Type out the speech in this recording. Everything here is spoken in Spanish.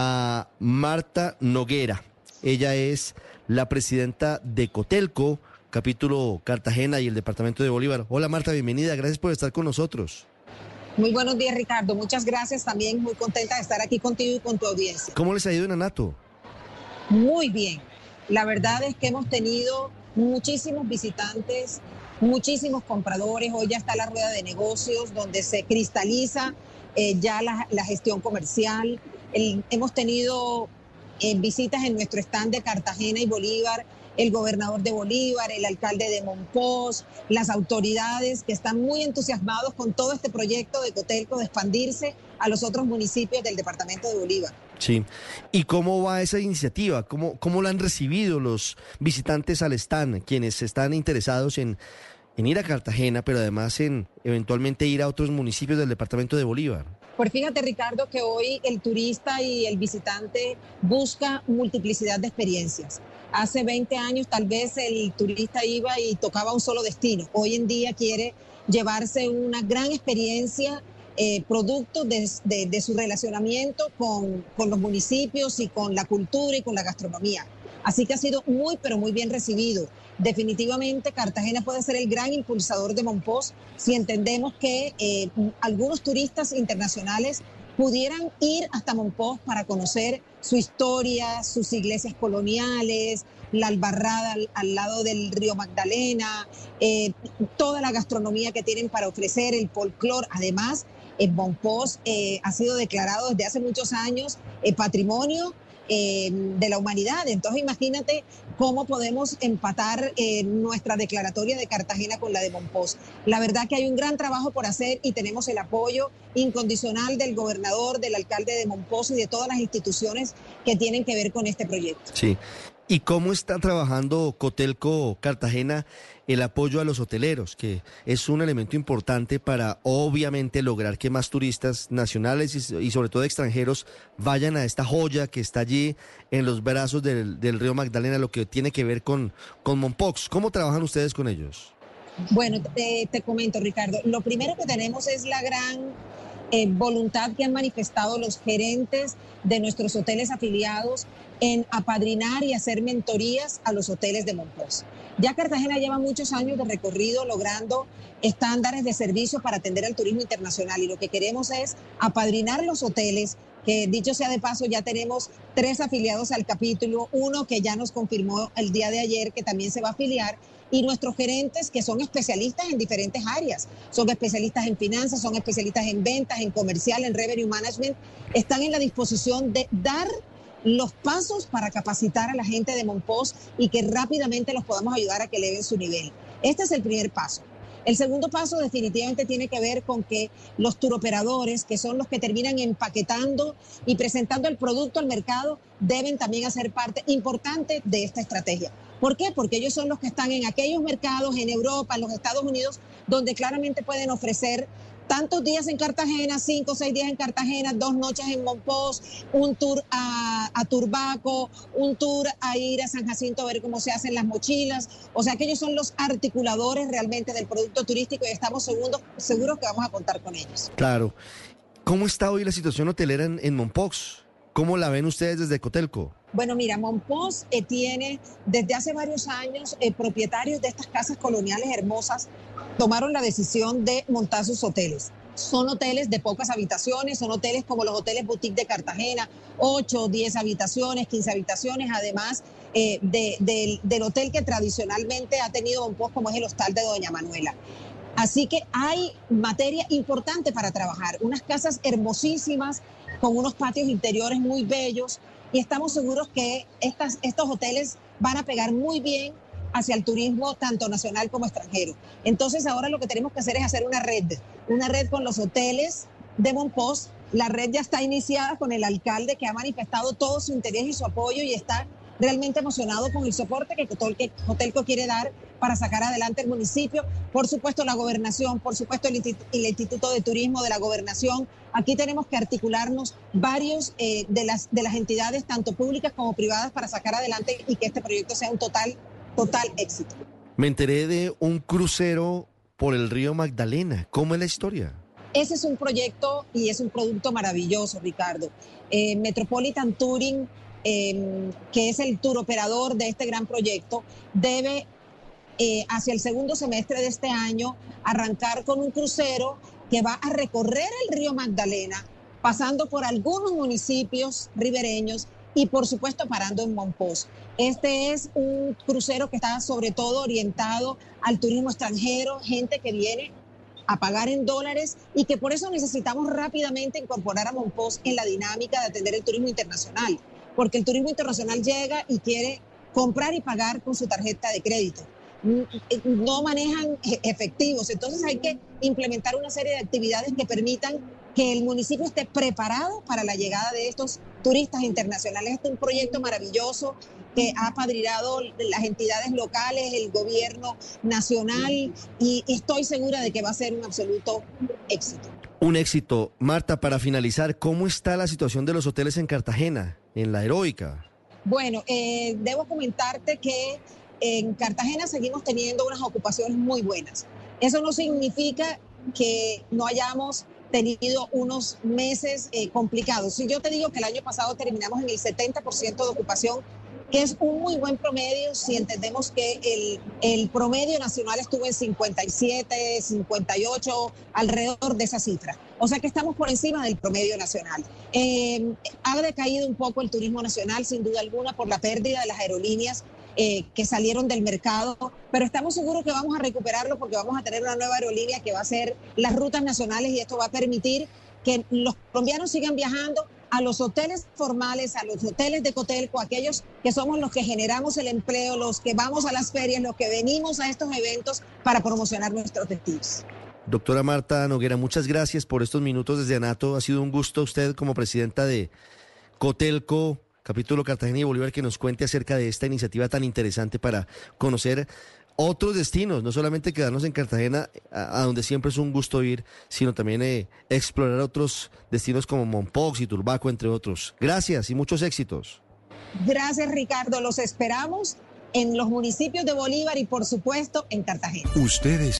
a Marta Noguera. Ella es la presidenta de Cotelco, capítulo Cartagena y el departamento de Bolívar. Hola Marta, bienvenida. Gracias por estar con nosotros. Muy buenos días, Ricardo. Muchas gracias. También muy contenta de estar aquí contigo y con tu audiencia. ¿Cómo les ha ido en Anato? Muy bien. La verdad es que hemos tenido muchísimos visitantes, muchísimos compradores. Hoy ya está la rueda de negocios donde se cristaliza eh, ya la, gestión comercial. hemos tenido eh, visitas en nuestro stand de Cartagena y Bolívar, el gobernador de Bolívar, el alcalde de Monpós, las autoridades que están muy entusiasmados con todo este proyecto de Cotelco de expandirse a los otros municipios del departamento de Bolívar. Sí. ¿Y cómo va esa iniciativa? ¿Cómo, cómo la han recibido los visitantes al stand, quienes están interesados en, en ir a Cartagena, pero además en eventualmente ir a otros municipios del departamento de Bolívar? Pues fíjate, Ricardo, que hoy el turista y el visitante busca multiplicidad de experiencias. Hace 20 años tal vez el turista iba y tocaba un solo destino. Hoy en día quiere llevarse una gran experiencia eh, producto de, su relacionamiento con, con los municipios y con la cultura y con la gastronomía. Así que ha sido muy, pero muy bien recibido. Definitivamente Cartagena puede ser el gran impulsador de Monpós si entendemos que eh, algunos turistas internacionales pudieran ir hasta Monpós para conocer su historia, sus iglesias coloniales, la albarrada al, lado del río Magdalena, eh, toda la gastronomía que tienen para ofrecer, el folclore. Además, el Bonpos eh, ha sido declarado desde hace muchos años eh, patrimonio eh, de la humanidad. Entonces imagínate cómo podemos empatar nuestra declaratoria de Cartagena con la de Bonpos. La verdad que hay un gran trabajo por hacer y tenemos el apoyo incondicional del gobernador, del alcalde de Monpós y de todas las instituciones que tienen que ver con este proyecto. Sí. ¿Y cómo está trabajando Cotelco Cartagena el apoyo a los hoteleros, que es un elemento importante para obviamente lograr que más turistas nacionales y, sobre todo extranjeros vayan a esta joya que está allí en los brazos del, río Magdalena, lo que tiene que ver con, con Monpox? ¿Cómo trabajan ustedes con ellos? Bueno, te, te comento, Ricardo. Lo primero que tenemos es la gran eh, voluntad que han manifestado los gerentes de nuestros hoteles afiliados en apadrinar y hacer mentorías a los hoteles de Monpós. Ya Cartagena lleva muchos años de recorrido logrando estándares de servicio para atender al turismo internacional y lo que queremos es apadrinar los hoteles que dicho sea de paso, ya tenemos tres afiliados al capítulo, uno que ya nos confirmó el día de ayer que también se va a afiliar, y nuestros gerentes que son especialistas en diferentes áreas, son especialistas en finanzas, son especialistas en ventas, en comercial, en revenue management, están en la disposición de dar los pasos para capacitar a la gente de Monpós y que rápidamente los podamos ayudar a que eleven su nivel. Este es el primer paso. El segundo paso definitivamente tiene que ver con que los turoperadores, que son los que terminan empaquetando y presentando el producto al mercado, deben también hacer parte importante de esta estrategia. ¿Por qué? Porque ellos son los que están en aquellos mercados en Europa, en los Estados Unidos, donde claramente pueden ofrecer tantos días en Cartagena, cinco o seis días en Cartagena, dos noches en Monpós, un tour a, Turbaco, un tour a ir a San Jacinto a ver cómo se hacen las mochilas. O sea que ellos son los articuladores realmente del producto turístico y estamos seguros, seguros que vamos a contar con ellos. Claro. ¿Cómo está hoy la situación hotelera en, en Monpós? ¿Cómo la ven ustedes desde Cotelco? Bueno, mira, Monpós eh, tiene desde hace varios años eh, propietarios de estas casas coloniales hermosas tomaron la decisión de montar sus hoteles. Son hoteles de pocas habitaciones, son hoteles como los hoteles boutique de Cartagena, 8, 10 habitaciones, 15 habitaciones, además eh, del hotel que tradicionalmente ha tenido Monpós, como es el hostal de Doña Manuela. Así que hay materia importante para trabajar, unas casas hermosísimas, con unos patios interiores muy bellos, y estamos seguros que estas, estos hoteles van a pegar muy bien hacia el turismo tanto nacional como extranjero. Entonces ahora lo que tenemos que hacer es hacer una red, una red con los hoteles de Monpós. La red ya está iniciada con el alcalde que ha manifestado todo su interés y su apoyo y está realmente emocionado con el soporte que Cotelco quiere dar para sacar adelante el municipio. Por supuesto, la gobernación, por supuesto, el, Instituto de Turismo de la Gobernación. Aquí tenemos que articularnos varios eh, de, las, de las entidades, tanto públicas como privadas, para sacar adelante y que este proyecto sea un total, total éxito. Me enteré de un crucero por el río Magdalena. ¿Cómo es la historia? Ese es un proyecto y es un producto maravilloso, Ricardo. Eh, Metropolitan Touring, em, que es el tour operador de este gran proyecto, debe eh, hacia el segundo semestre de este año arrancar con un crucero que va a recorrer el río Magdalena, pasando por algunos municipios ribereños y por supuesto parando en Monpós. Este es un crucero que está sobre todo orientado al turismo extranjero, gente que viene a pagar en dólares y que por eso necesitamos rápidamente incorporar a Monpós en la dinámica de atender el turismo internacional, porque el turismo internacional llega y quiere comprar y pagar con su tarjeta de crédito. No manejan e-, efectivos, entonces hay que implementar una serie de actividades que permitan que el municipio esté preparado para la llegada de estos turistas internacionales. Este es un proyecto maravilloso que ha padrinado las entidades locales, el gobierno nacional y estoy segura de que va a ser un absoluto éxito. Un éxito. Marta, para finalizar, ¿cómo está la situación de los hoteles en Cartagena, en la heroica? Bueno, eh, debo comentarte que en Cartagena seguimos teniendo unas ocupaciones muy buenas. Eso no significa que no hayamos tenido unos meses eh, complicados. Si yo te digo que el año pasado terminamos en el 70% de ocupación, que es un muy buen promedio si entendemos que el, el, promedio nacional estuvo en 57, 58, alrededor de esa cifra. O sea que estamos por encima del promedio nacional. Eh, ha decaído un poco el turismo nacional, sin duda alguna, por la pérdida de las aerolíneas eh, que salieron del mercado, pero estamos seguros que vamos a recuperarlo porque vamos a tener una nueva aerolínea que va a ser las rutas nacionales y esto va a permitir que los colombianos sigan viajando a los hoteles formales, a los hoteles de Cotelco, aquellos que somos los que generamos el empleo, los que vamos a las ferias, los que venimos a estos eventos para promocionar nuestros destinos. Doctora Marta Noguera, muchas gracias por estos minutos desde ANATO. Ha sido un gusto usted como presidenta de Cotelco capítulo Cartagena y Bolívar, que nos cuente acerca de esta iniciativa tan interesante para conocer otros destinos, no solamente quedarnos en Cartagena, a, donde siempre es un gusto ir, sino también eh, explorar otros destinos como Mompox y Turbaco, entre otros. Gracias y muchos éxitos. Gracias, Ricardo. Los esperamos en los municipios de Bolívar y, por supuesto, en Cartagena. Ustedes.